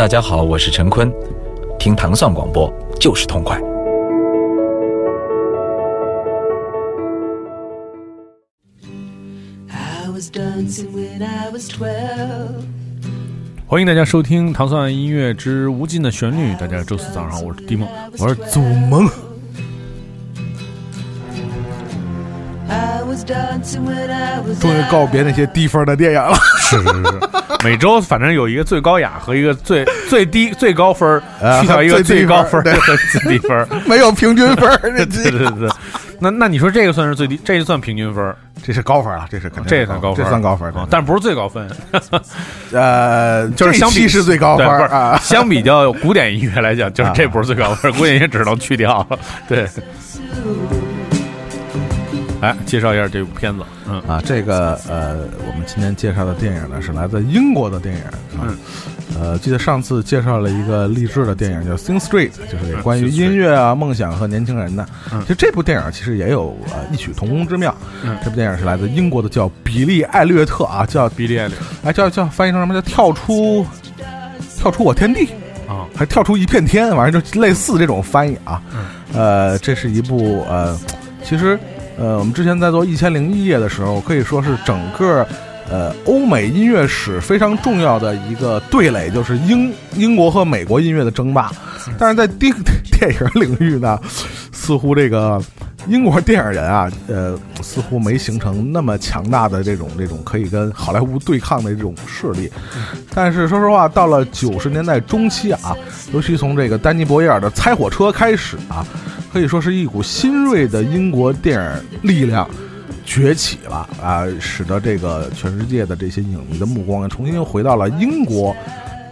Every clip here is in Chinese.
大家好，我是陈坤，听糖蒜广播就是痛快。欢迎大家收听《糖蒜音乐之无尽的旋律》。大家周四早上，我是迪梦，我是祖萌。终于告别那些低分的电影了。是是是，每周反正有一个最高雅和一个最 最低最高分，去掉一个最高分和最低分，没有平均分。对对对，那那你说这个算是最低，这就算平均分，这是高分啊，这是肯定这也算高分，这算高分，但不是最高分。呃，就是相比是最高分啊，相比较古典音乐来讲，就是这不是最高分，古典音乐只能去掉。对。来介绍一下这部片子，嗯。啊，这个呃，我们今天介绍的电影呢是来自英国的电影，嗯，呃，记得上次介绍了一个励志的电影叫《Sing Street》，就是关于音乐啊、梦想和年轻人的。其实这部电影其实也有呃异曲同工之妙。这部电影是来自英国的，叫比利·艾略特啊，叫比利·艾略，哎，叫叫翻译成什么？叫跳出跳出我天地啊，还跳出一片天，反正就类似这种翻译啊。呃，这是一部呃，其实。呃，我们之前在做《一千零一夜》的时候，可以说是整个，呃，欧美音乐史非常重要的一个对垒，就是英英国和美国音乐的争霸。但是在电电影领域呢，似乎这个英国电影人啊，呃，似乎没形成那么强大的这种这种可以跟好莱坞对抗的这种势力。但是说实话，到了九十年代中期啊，尤其从这个丹尼·博耶尔的《猜火车》开始啊。可以说是一股新锐的英国电影力量崛起了啊，使得这个全世界的这些影迷的目光重新又回到了英国，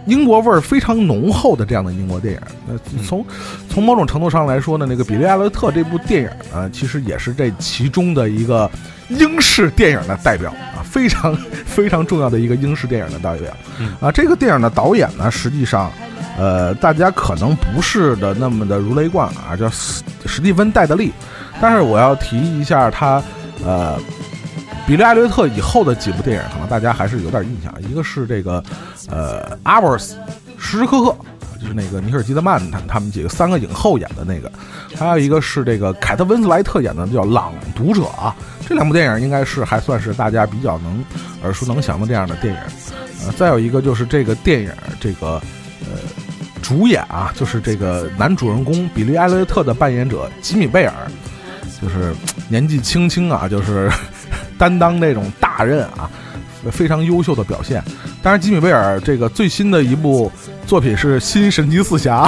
英国味儿非常浓厚的这样的英国电影。那从从某种程度上来说呢，那个《比利·艾略特》这部电影呢，其实也是这其中的一个英式电影的代表啊，非常 非常重要的一个英式电影的代表。啊，这个电影的导演呢，实际上。呃，大家可能不是的那么的如雷贯耳，叫史史蒂芬戴德利，但是我要提一下他，呃，比利艾略特以后的几部电影，可能大家还是有点印象，一个是这个，呃，Hours，时时刻刻，就是那个尼尔基德曼他他们几个三个影后演的那个，还有一个是这个凯特温斯莱特演的叫《朗读者》啊，这两部电影应该是还算是大家比较能耳熟能详的这样的电影，呃，再有一个就是这个电影这个，主演啊，就是这个男主人公比利·艾略特的扮演者吉米·贝尔，就是年纪轻轻啊，就是 担当那种大任啊，非常优秀的表现。当然，吉米·贝尔这个最新的一部作品是《新神奇四侠》，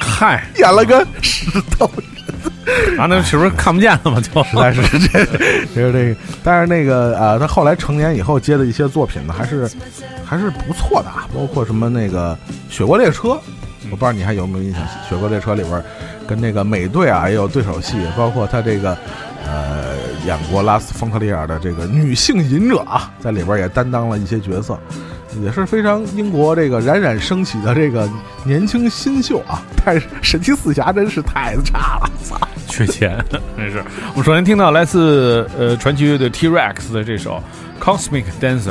嗨，演了个石头人啊，那是不是看不见了吗？就实在是这，就是这个。但是那个啊，他后来成年以后接的一些作品呢，还是还是不错的啊，包括什么那个《雪国列车》。我不知道你还有没有印象，《雪国列车》里边跟那个美队啊也有对手戏，包括他这个呃演过拉斯冯特利尔的这个女性隐者啊，在里边也担当了一些角色，也是非常英国这个冉冉升起的这个年轻新秀啊。但是神奇四侠真是太差了，操，缺钱真是。我们首先听到来自呃传奇乐队 T-Rex 的这首《Cosmic Dancer》。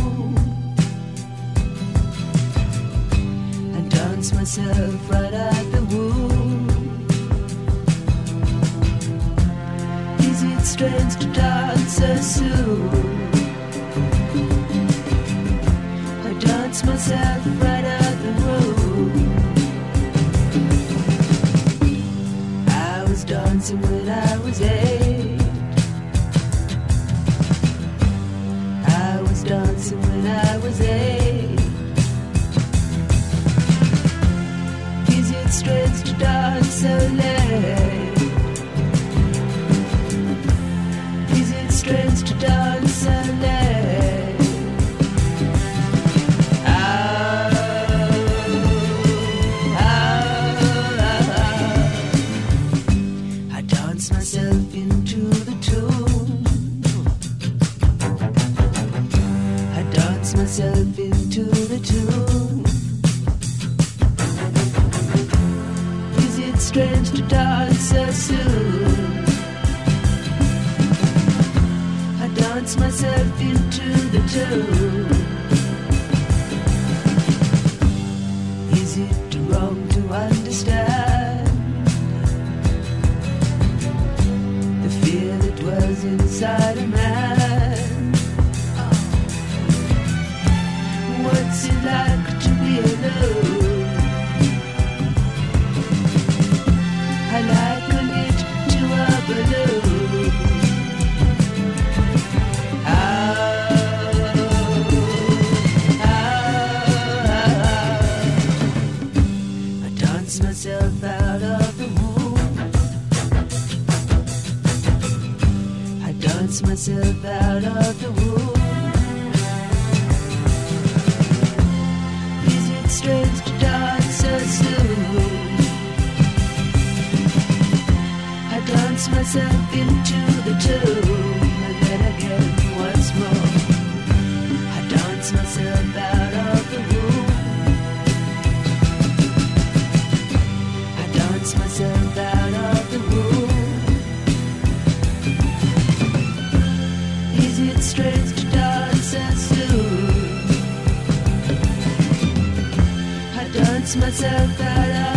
Dance myself right at the womb. Is it strange to dance so soon? I dance myself right myself into the tune. convince myself that I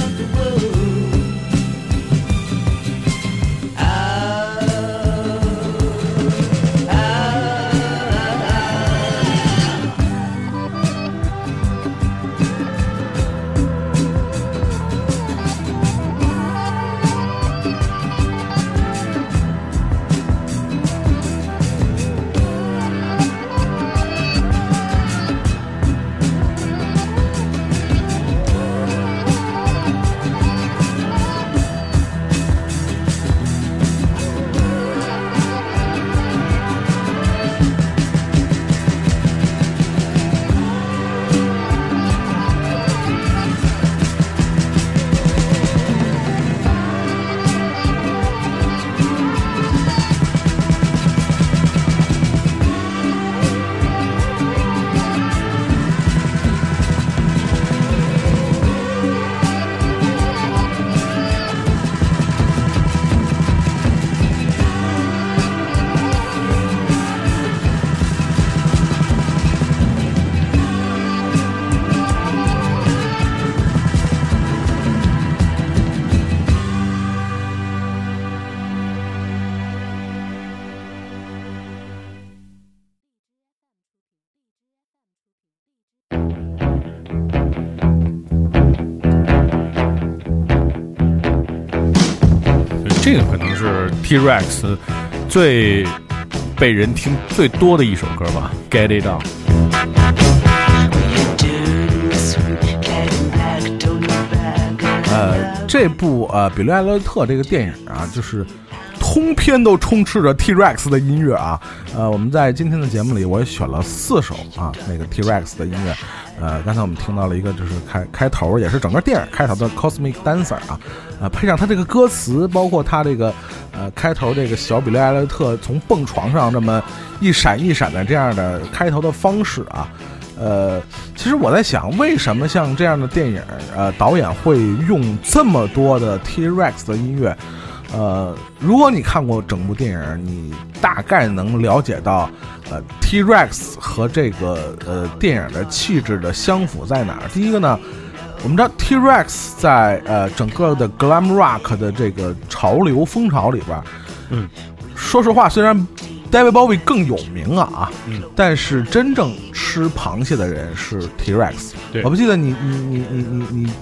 这个可能是 T-Rex 最被人听最多的一首歌吧，《Get It On》。呃，这部呃比利艾略特这个电影啊，就是通篇都充斥着 T-Rex 的音乐啊。呃，我们在今天的节目里，我也选了四首啊那个 T-Rex 的音乐。呃，刚才我们听到了一个，就是开开头，也是整个电影开头的 Cosmic Dancer 啊，呃，配上他这个歌词，包括他这个呃开头这个小比利艾略特从蹦床上这么一闪一闪的这样的开头的方式啊。呃，其实我在想，为什么像这样的电影，呃，导演会用这么多的 T-Rex 的音乐？呃，如果你看过整部电影，你大概能了解到，呃，T-Rex 和这个呃电影的气质的相符在哪儿。第一个呢，我们知道 T-Rex 在呃整个的 Glam Rock 的这个潮流风潮里边，嗯，说实话，虽然 David Bowie 更有名啊，嗯，但是真正吃螃蟹的人是 T-Rex。对。我不记得你你你你你你，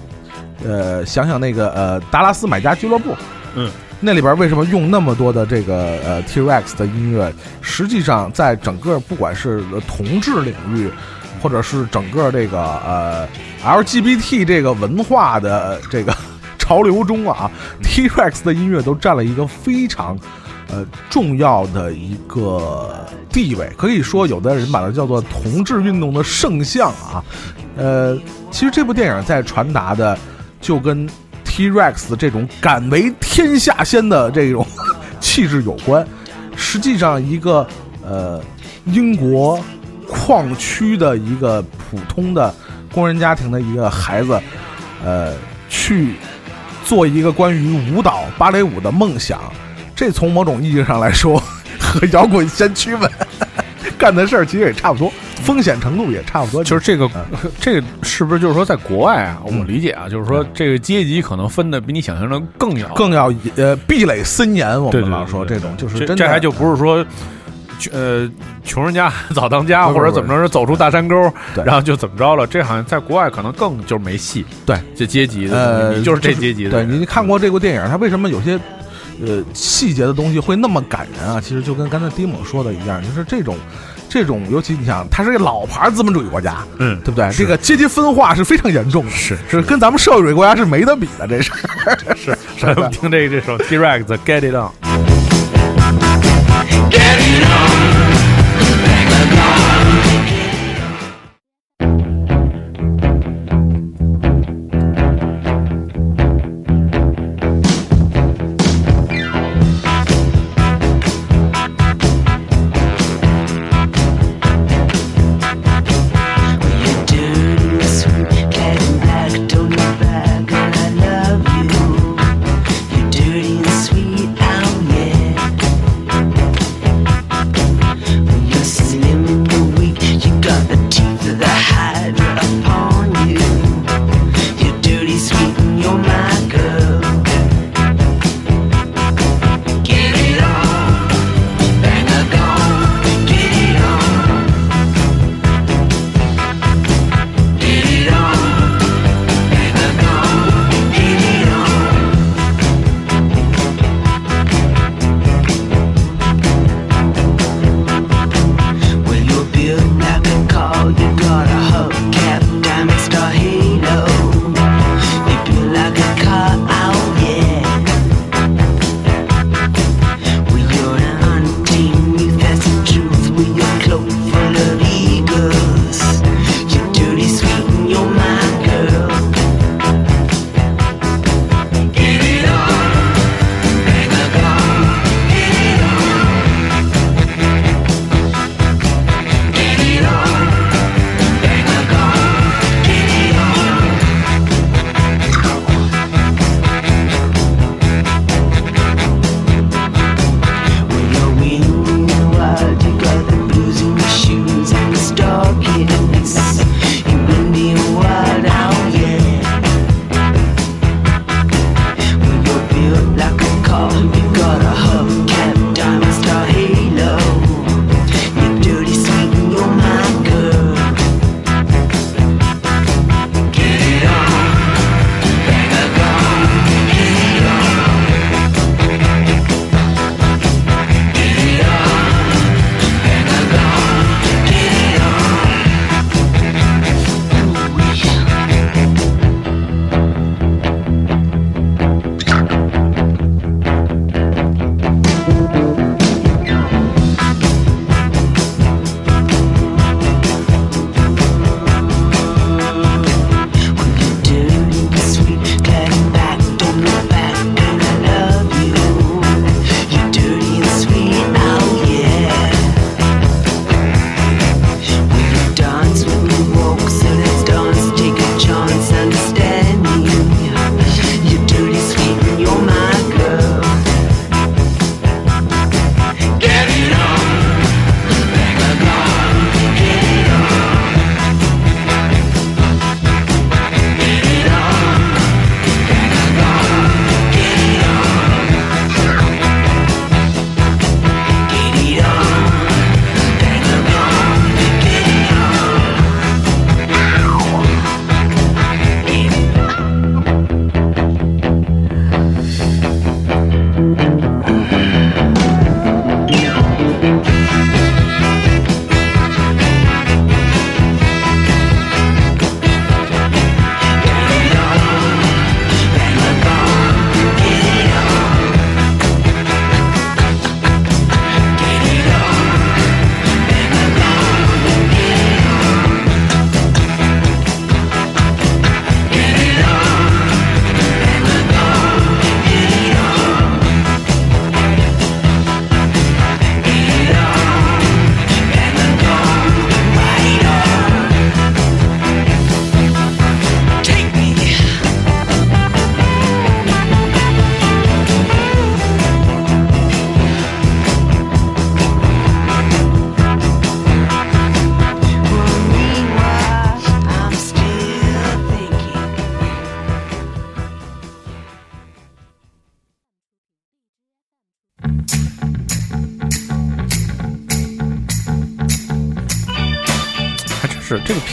呃，想想那个呃达拉斯买家俱乐部，嗯，那里边为什么用那么多的这个呃 T-Rex 的音乐？实际上，在整个不管是同志领域，或者是整个这个呃 LGBT 这个文化的这个潮流中啊，T-Rex 的音乐都占了一个非常呃重要的一个地位。可以说，有的人把它叫做同志运动的圣像啊。呃，其实这部电影在传达的就跟 T-Rex 这种敢为天下先的这种 气质有关。实际上，一个呃英国矿区的一个普通的工人家庭的一个孩子，呃，去做一个关于舞蹈芭蕾舞的梦想，这从某种意义上来说，和摇滚先驱们 干的事儿其实也差不多，风险程度也差不多。就是这个嗯，这个是不是就是说，在国外啊，我理解啊，就是说这个阶级可能分的比你想象中更要更要呃壁垒森严。我们老说这种就是这真的，这还就不是说。呃，穷人家 早当家，或者怎么着，走出大山沟，然后就怎么着了。这好像在国外可能更就是没戏。对，这阶级的呃，你就是这阶级的对人。你看过这部电影，它为什么有些呃细节的东西会那么感人啊？其实就跟刚才迪蒙说的一样，就是这种这种，尤其你想，它是一个老牌资本主义国家，嗯，对不对？这个阶级分化是非常严重的，是是跟咱们社会主义国家是没得比的，这是是。咱们听这这首 T-Rex 的 Get It On。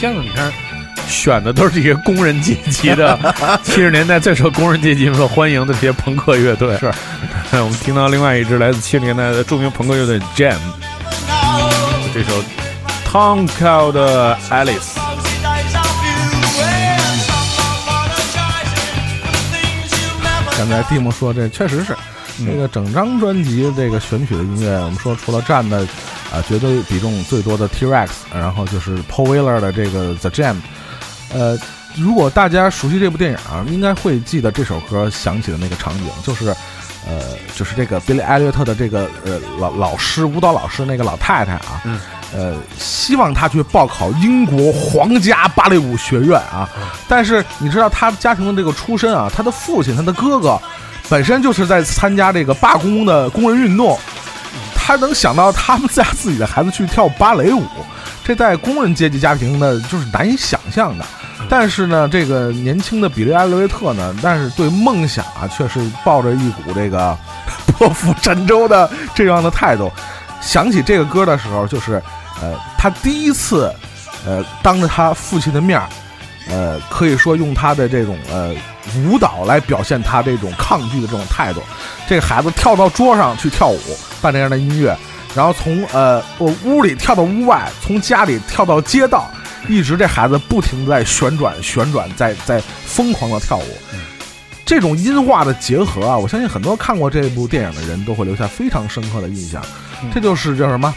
片子，你看选的都是这些工人阶级的，七十年代最受工人阶级所欢迎的这些朋克乐队。是，我们听到另外一支来自七十年代的著名朋克乐队 Jam，这首 Tom Cowell 的 Alice。刚才蒂姆说这确实是，这个整张专辑这个选曲的音乐，我们说除了站的啊绝对比重最多的 T-Rex，然后就是 Paul Weller 的这个 The Jam，呃，如果大家熟悉这部电影啊，应该会记得这首歌响起的那个场景，就是呃，就是这个比利·艾略特的这个呃老老师舞蹈老师那个老太太啊，嗯。呃，希望他去报考英国皇家芭蕾舞学院啊，但是你知道他家庭的这个出身啊，他的父亲，他的哥哥，本身就是在参加这个罢工的工人运动，他能想到他们家自己的孩子去跳芭蕾舞，这在工人阶级家庭呢，就是难以想象的。但是呢，这个年轻的比利·艾略特呢，但是对梦想啊，却是抱着一股这个 破釜沉舟的这样的态度。想起这个歌的时候，就是。呃，他第一次，呃，当着他父亲的面儿，呃，可以说用他的这种呃舞蹈来表现他这种抗拒的这种态度。这个孩子跳到桌上去跳舞，伴这样的音乐，然后从呃我屋里跳到屋外，从家里跳到街道，一直这孩子不停在旋转旋转，在在疯狂的跳舞。这种音画的结合啊，我相信很多看过这部电影的人都会留下非常深刻的印象。这就是叫什么？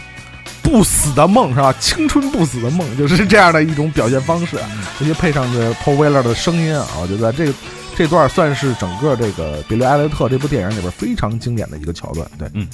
不死的梦是吧？青春不死的梦就是这样的一种表现方式，尤其配上这 Paul Weller 的声音啊，我觉得这这段算是整个这个《比利·艾略特》这部电影里边非常经典的一个桥段。对，嗯。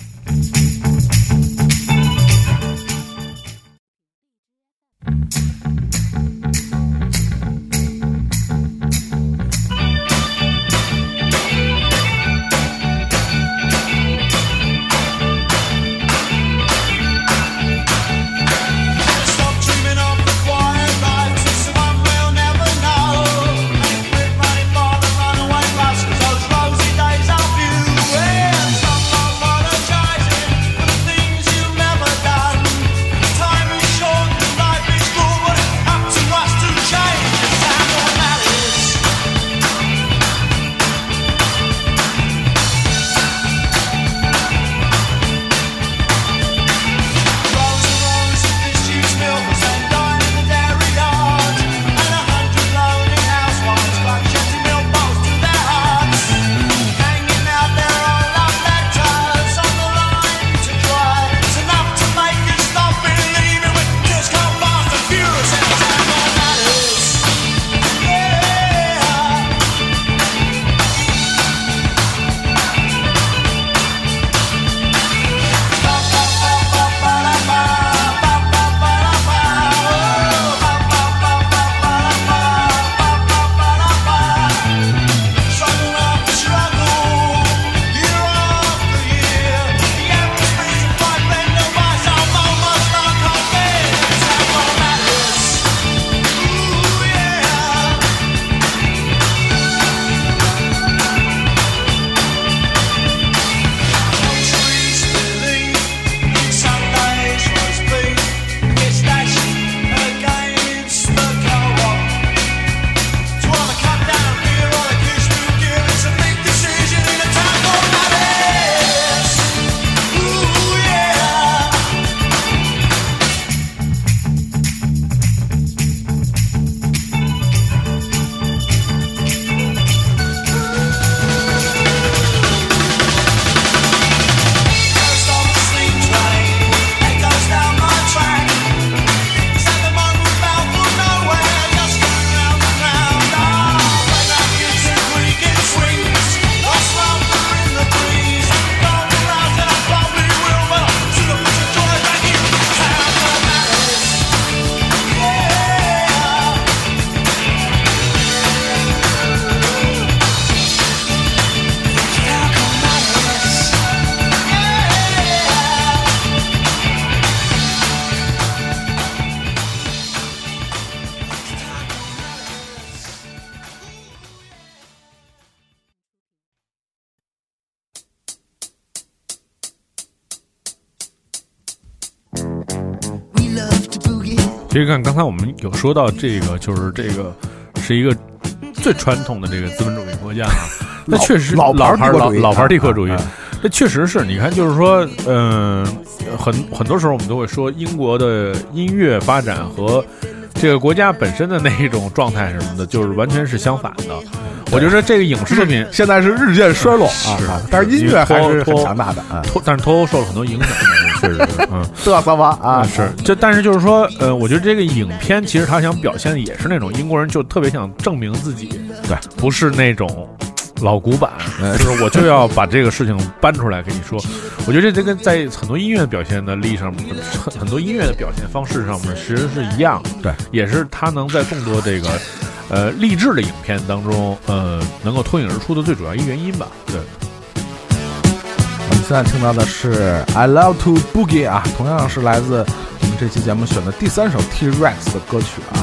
其实看刚才我们有说到这个，就是这个是一个最传统的这个资本主义国家啊，那确实老老牌老老牌帝国主义啊啊，这确实是你看，就是说，嗯、很很多时候我们都会说英国的音乐发展和这个国家本身的那一种状态什么的，就是完全是相反的。我觉得这个影视作品现在是日渐衰落啊但是音乐还是很强大的啊，脱，但是脱欧受了很多影响，确实是，嗯。嘚瑟吧啊，是，就但是就是说，呃，我觉得这个影片其实他想表现的也是那种英国人就特别想证明自己，对，不是那种老古板，嗯就是我就要把这个事情搬出来跟你说。我觉得这跟在很多音乐表现的力上，很很多音乐的表现方式上面其实是一样的，对，也是他能在众多这个呃励志的影片当中，呃，能够脱颖而出的最主要一原因吧，对。我们现在听到的是《I Love to Boogie》啊，同样是来自我们这期节目选的第三首 T Rex 的歌曲啊。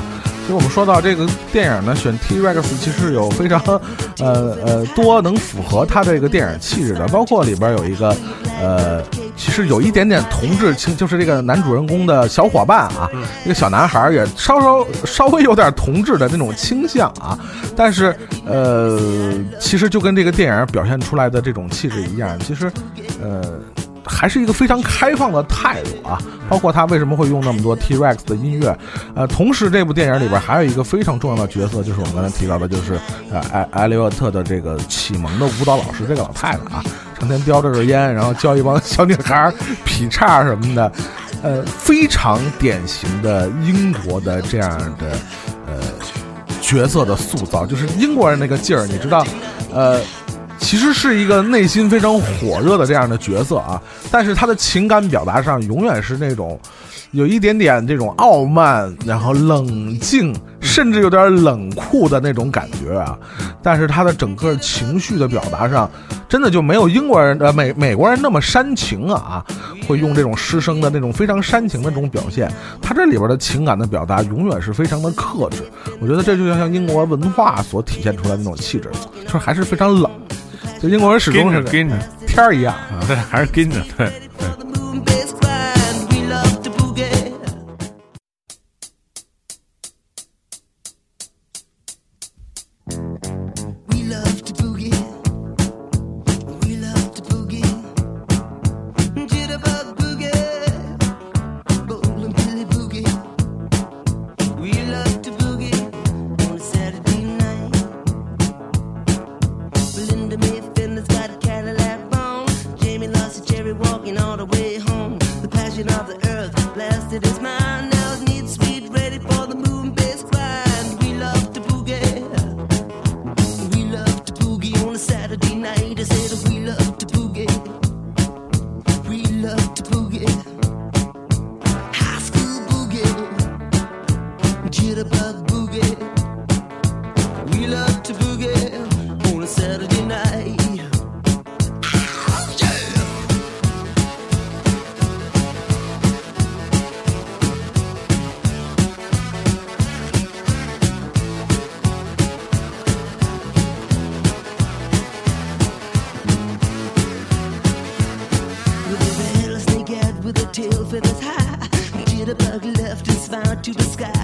其实我们说到这个电影呢，选 T Rex 其实有非常 呃呃多能符合它这个电影气质的，包括里边有一个呃，其实有一点点同志情，就是这个男主人公的小伙伴啊，一个小男孩也稍稍稍微有点同志的那种倾向啊，但是呃，其实就跟这个电影表现出来的这种气质一样，其实呃。还是一个非常开放的态度啊，包括他为什么会用那么多 T Rex 的音乐，呃，同时这部电影里边还有一个非常重要的角色，就是我们刚才提到的，就是呃艾艾利沃特的这个启蒙的舞蹈老师，这个老太太啊，成天叼着根烟，然后教一帮小女孩劈叉什么的，呃，非常典型的英国的这样的呃角色的塑造，就是英国人那个劲儿，你知道，呃。其实是一个内心非常火热的这样的角色啊，但是他的情感表达上永远是那种有一点点这种傲慢，然后冷静，甚至有点冷酷的那种感觉啊。但是他的整个情绪的表达上，真的就没有英国人呃美美国人那么煽情啊，会用这种师生的那种非常煽情的这种表现。他这里边的情感的表达永远是非常的克制，我觉得这就像英国文化所体现出来的那种气质，就是还是非常冷。就英国人始终是跟着天儿一样啊。对，还是跟着，对。Jitterbug left and smiled to the sky.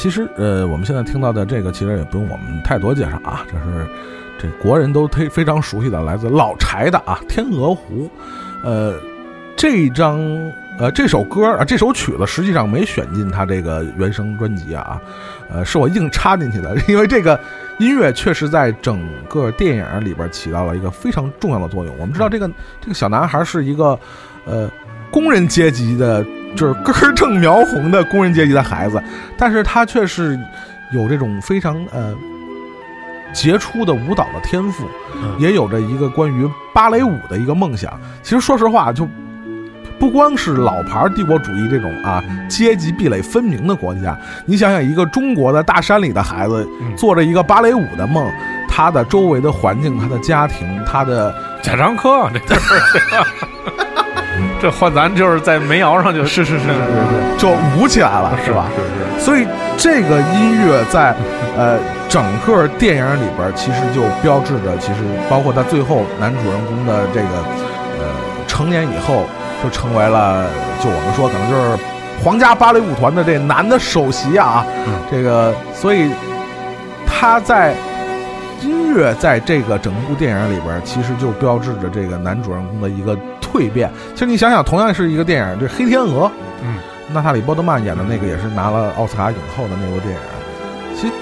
其实呃，我们现在听到的这个，其实也不用我们太多介绍啊，这是这国人都非非常熟悉的，来自老柴的啊《天鹅湖》。呃，这张呃这首歌啊，这首曲子实际上没选进他这个原声专辑啊，呃，是我硬插进去的，因为这个音乐确实在整个电影里边起到了一个非常重要的作用。我们知道这个这个小男孩是一个呃工人阶级的，就是根正苗红的工人阶级的孩子，但是他却是有这种非常呃杰出的舞蹈的天赋，嗯也有着一个关于芭蕾舞的一个梦想。其实说实话，就不光是老牌帝国主义这种啊阶级壁垒分明的国家，你想想，一个中国的大山里的孩子嗯做着一个芭蕾舞的梦，他的周围的环境、他的家庭、他的贾樟柯啊，这就是 这换咱就是在煤窑上就是是是是 是就舞起来了，是吧？是是，所以这个音乐在呃整个电影里边，其实就标志着，其实包括他最后男主人公的这个呃成年以后，就成为了就我们说可能就是皇家芭蕾舞团的这男的首席啊，嗯这个所以他在。音乐在这个整部电影里边，其实就标志着这个男主人公的一个蜕变。其实你想想，同样是一个电影，这《黑天鹅》，嗯，娜塔莉波特曼演的那个也是拿了奥斯卡影后的那部电影。其实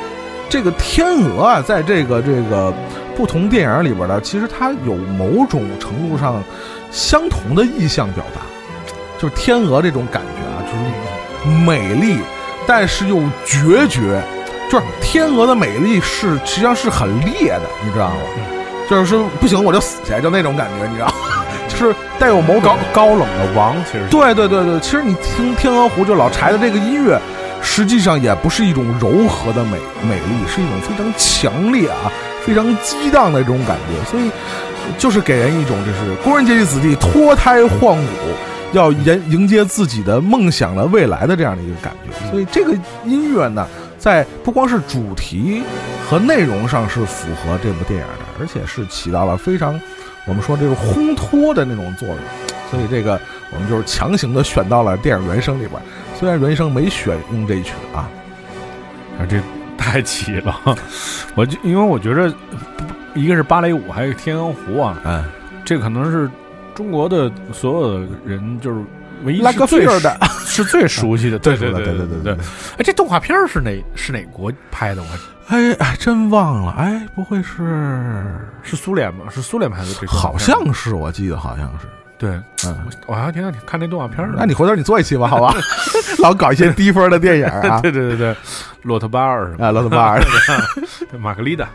这个天鹅啊，在这个这个不同电影里边呢，其实它有某种程度上相同的意象表达，就是天鹅这种感觉啊，就是美丽，但是又决绝。就是天鹅的美丽是实际上是很烈的，你知道吗？就是说不行我就死去，就那种感觉，你知道吗？就是带有某种高高冷的王，其实对对对对，其实你听《天鹅湖》就老柴的这个音乐，实际上也不是一种柔和的美美丽，是一种非常强烈啊、非常激荡的这种感觉，所以就是给人一种就是工人阶级子弟脱胎换骨，要迎迎接自己的梦想的未来的这样的一个感觉。所以这个音乐呢，在不光是主题和内容上是符合这部电影的，而且是起到了非常我们说这是烘托的那种作用。所以这个我们就是强行的选到了电影原声里边，虽然原声没选用这一曲啊，啊，这太齐了。我就因为我觉着，一个是芭蕾舞，还有天鹅湖啊，嗯，这可能是中国的所有的人就是唯一拉是最个菲儿的，是最熟悉的。对对对对对对对。哎，这动画片是哪是哪国拍的？我还哎哎，真忘了，哎，不会是？是苏联吗？是苏联拍的这个？好像是，我记得好像是，对，嗯，我还挺想看那动画片儿的。那你回头你做一期吧，好吧？老搞一些低分的电影啊，对对对对，骆驼巴尔什么啊，洛特巴尔，的，玛格丽达。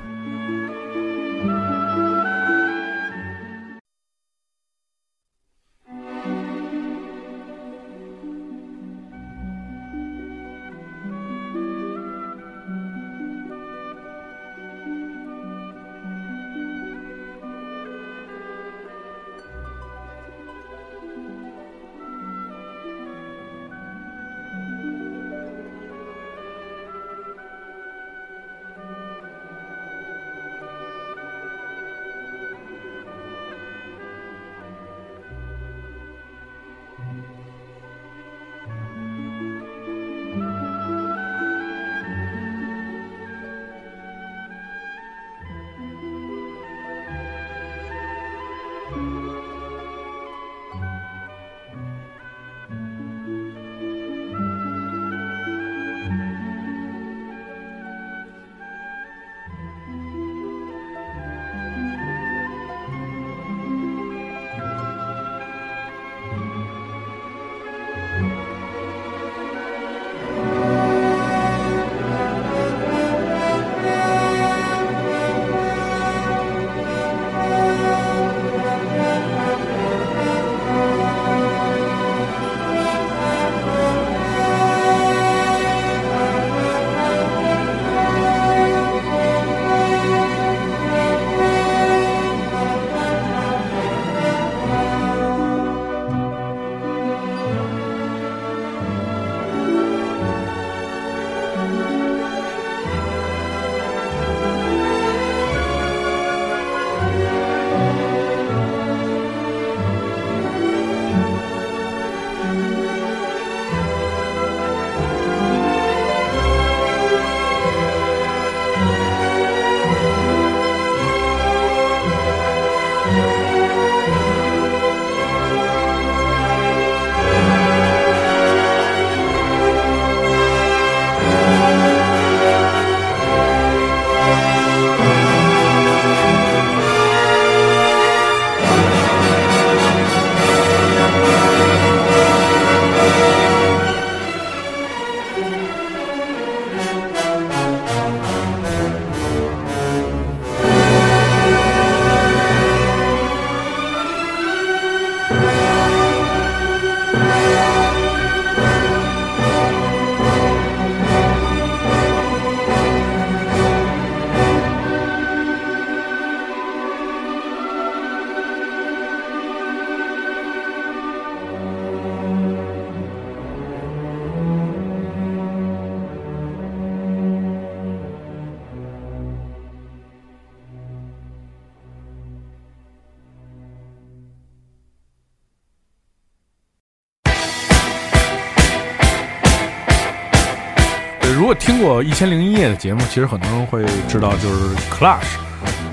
过《一千零一夜》的节目，其实很多人会知道，就是 Clash，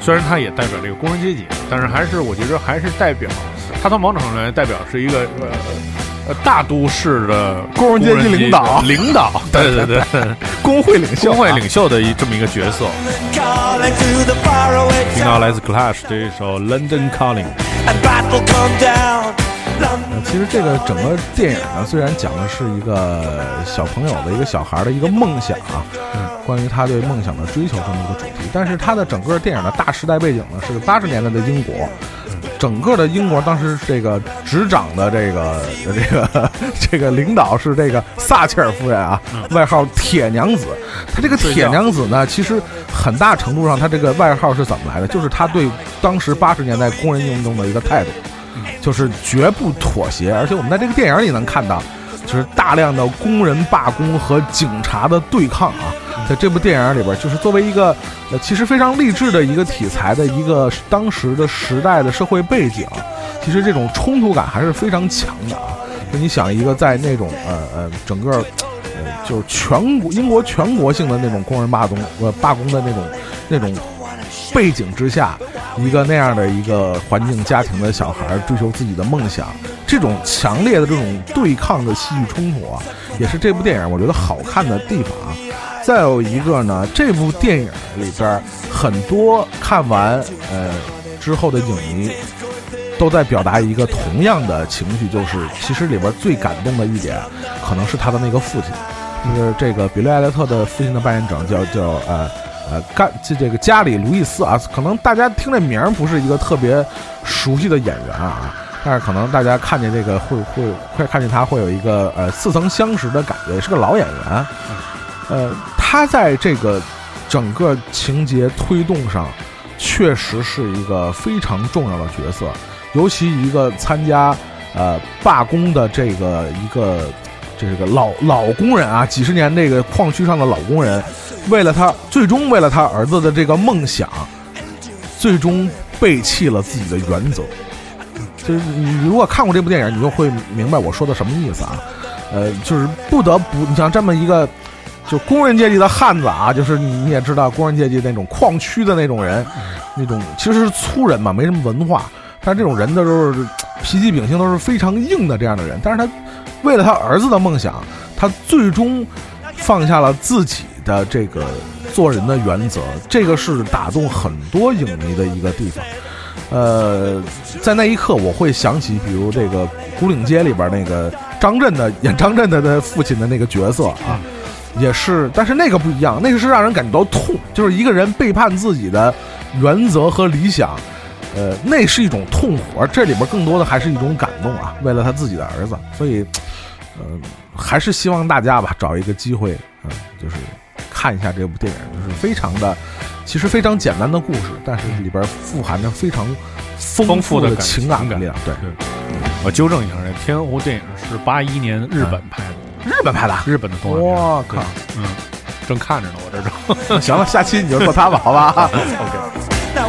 虽然它也代表这个工人阶级，但是还是我觉得还是代表，它从某种程度来代表是一个呃呃大都市的工人阶级领导。领导，对对对，工会领袖啊，工会领袖的一这么一个角色。听到来自 Clash 这一首《London Calling》，其实这个整个电影呢，虽然讲的是一个小朋友的一个小孩的一个梦想啊，关于他对梦想的追求这么一个主题，但是他的整个电影的大时代背景呢是八十年代的英国。整个的英国当时这个执掌的这个这个这个领导是这个撒切尔夫人啊，外号铁娘子。她这个铁娘子呢，其实很大程度上，她这个外号是怎么来的？就是她对当时八十年代工人运动的一个态度。就是绝不妥协，而且我们在这个电影里能看到，就是大量的工人罢工和警察的对抗啊，在这部电影里边，就是作为一个呃其实非常励志的一个题材的一个当时的时代的社会背景，其实这种冲突感还是非常强的啊。就你想一个在那种呃呃整个呃就是全国英国全国性的那种工人罢工呃罢工的那种那种背景之下，一个那样的一个环境家庭的小孩追求自己的梦想，这种强烈的这种对抗的戏剧冲突啊，也是这部电影我觉得好看的地方啊。再有一个呢，这部电影里边很多看完呃之后的影迷都在表达一个同样的情绪，就是其实里边最感动的一点，可能是他的那个父亲，就是这个比利·艾略特的父亲的扮演者叫叫呃呃干这这个加里·路易斯啊，可能大家听这名儿不是一个特别熟悉的演员啊，但是可能大家看见这个会会会看见他会有一个呃似曾相识的感觉，是个老演员，呃，他在这个整个情节推动上，确实是一个非常重要的角色，尤其一个参加呃罢工的这个一个这个老老工人啊，几十年这个矿区上的老工人，为了他最终为了他儿子的这个梦想，最终背弃了自己的原则。就是你如果看过这部电影，你就会明白我说的什么意思啊。呃，就是不得不，你像这么一个就工人阶级的汉子啊，就是你你也知道工人阶级那种矿区的那种人，那种其实是粗人嘛，没什么文化，但这种人的都是脾气秉性都是非常硬的这样的人，但是他为了他儿子的梦想，他最终放下了自己的这个做人的原则，这个是打动很多影迷的一个地方。呃，在那一刻，我会想起，比如这个《古岭街》里边那个张震的演张震的的父亲的那个角色啊，也是，但是那个不一样，那个是让人感觉到痛，就是一个人背叛自己的原则和理想，呃，那是一种痛苦，而这里边更多的还是一种感动啊，为了他自己的儿子，所以，呃，还是希望大家吧，找一个机会，嗯、就是看一下这部电影，就是非常的，其实非常简单的故事，但是里边富含着非常丰丰富的情感。力量，对，我纠正一下，这《天鹅湖》电影是八一年日本拍的，日本拍的，日本的动画片。我靠，嗯，正看着呢，我这正。行了，下期你就做他吧，好吧？Now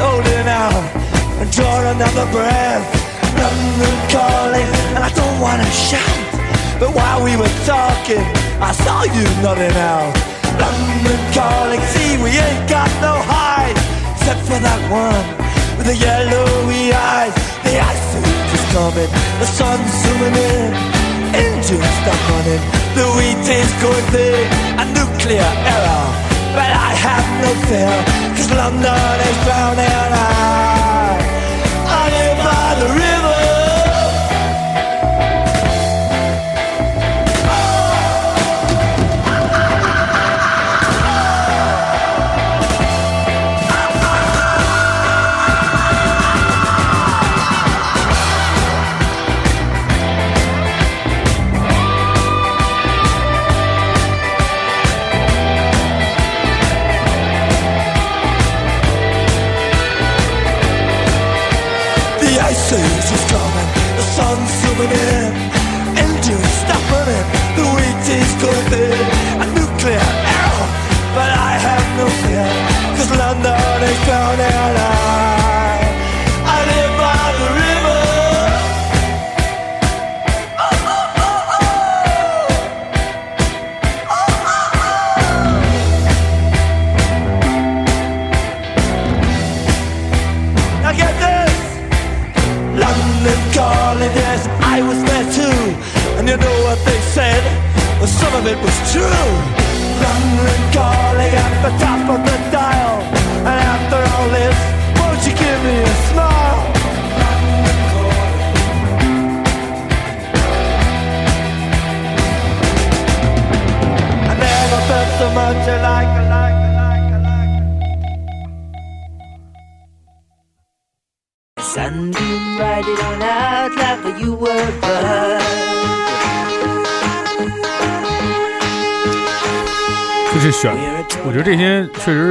Holding out and draw another breath. London calling, and I don't wanna shout. But while we were talking, I saw you nodding out. London calling, see we ain't got no hide, except for that one with the yellowy eyes. The ice is coming, the sun's zooming in, engines stop running, the wheat is going thick, a nuclear error. But I have no fear, London is drowning. I, zooming in, engines stop running, the wheat is going a nuclear error, but I have no fear, cause London is drowning.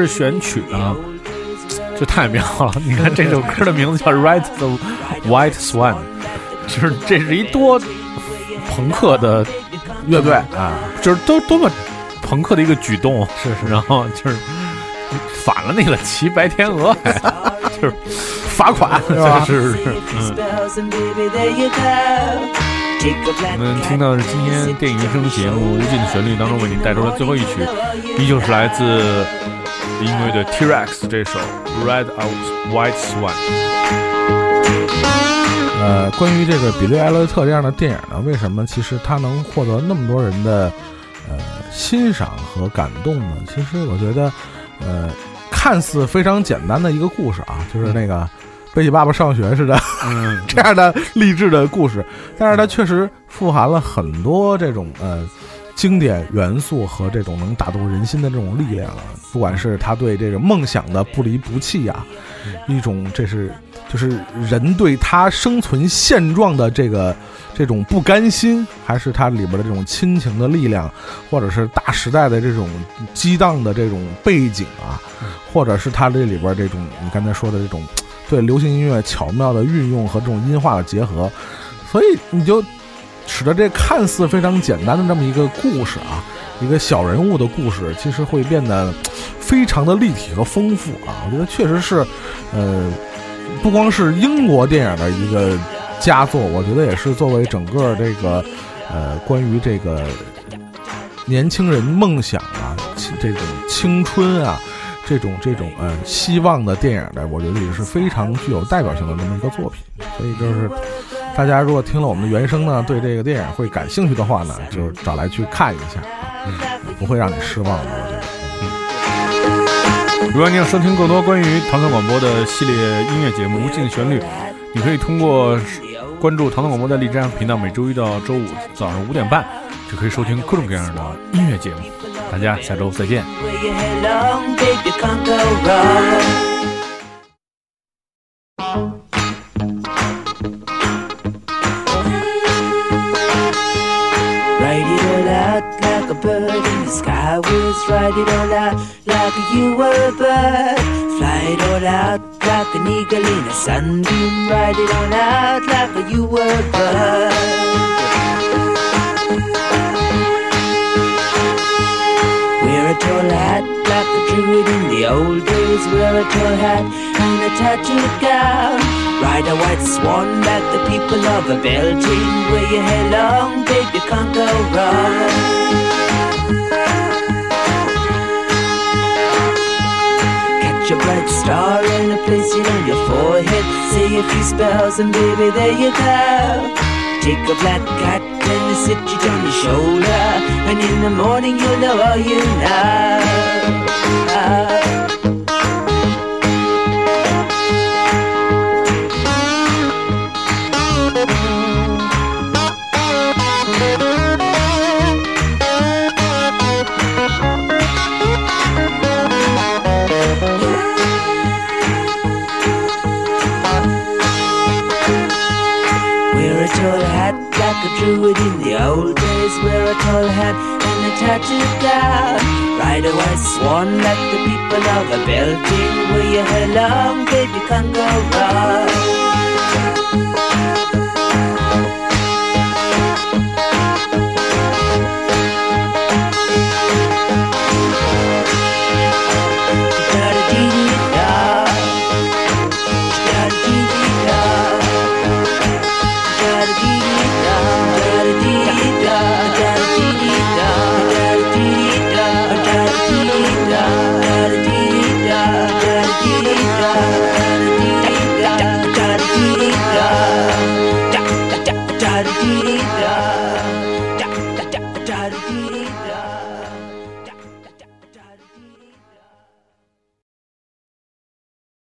选曲啊，就太妙了。你看这首歌的名字叫《Ride the White Swan》，就是这是一多朋克的乐队啊，就是多多么朋克的一个举动，是是，然后就是反了那个骑白天鹅，还 就是罚款是吧？是是是，嗯。我们听到的是今天电影原声节目《无尽的旋律》当中为您带出的最后一曲，依旧是来自音乐的 T-Rex 这首《Red Out White Swan》。呃，关于这个比利·艾略特这样的电影呢，为什么其实它能获得那么多人的呃欣赏和感动呢？其实我觉得，呃，看似非常简单的一个故事啊，就是那个背起爸爸上学似的嗯，这样的励志的故事，但是它确实富含了很多这种呃经典元素和这种能打动人心的这种力量啊。不管是他对这个梦想的不离不弃呀、一种这是就是人对他生存现状的这个这种不甘心，还是它里边的这种亲情的力量，或者是大时代的这种激荡的这种背景啊，或者是它这里边这种你刚才说的这种对流行音乐巧妙的运用和这种音画的结合，所以你就使得这看似非常简单的这么一个故事啊，一个小人物的故事，其实会变得非常的立体和丰富啊。我觉得确实是，呃，不光是英国电影的一个佳作，我觉得也是作为整个这个呃关于这个年轻人梦想啊，这种青春啊。这种这种呃希望的电影的，我觉得也是非常具有代表性的这么一个作品。所以就是大家如果听了我们的原声呢，对这个电影会感兴趣的话呢，就找来去看一下啊，不会让你失望的。我觉得。如果你想收听更多关于唐宋广播的系列音乐节目《无尽的旋律》，你可以通过关注唐宋广播的荔枝 FM 频道，每周一到周五早上五点半就可以收听各种各样的音乐节目。大家下周再见。Was ride it all out like you were a bird. Fly it all out like an eagle in a sunbeam. Ride it all out like you were a bird. Wear a tall hat like a druid in the old days. Wear a tall hat and a tattooed gown. Ride a white swan like the people of a Belgian. Where you head long, babe, you can't go wrong. Catch a bright star and a place it on your forehead. Say a few spells and baby, there you go. Take a black cat and sit it on your shoulder. And in the morning you'll know all you know. head and a tattooed down. Rider away, sworn that the people of the building where you belong, baby, can go wrong.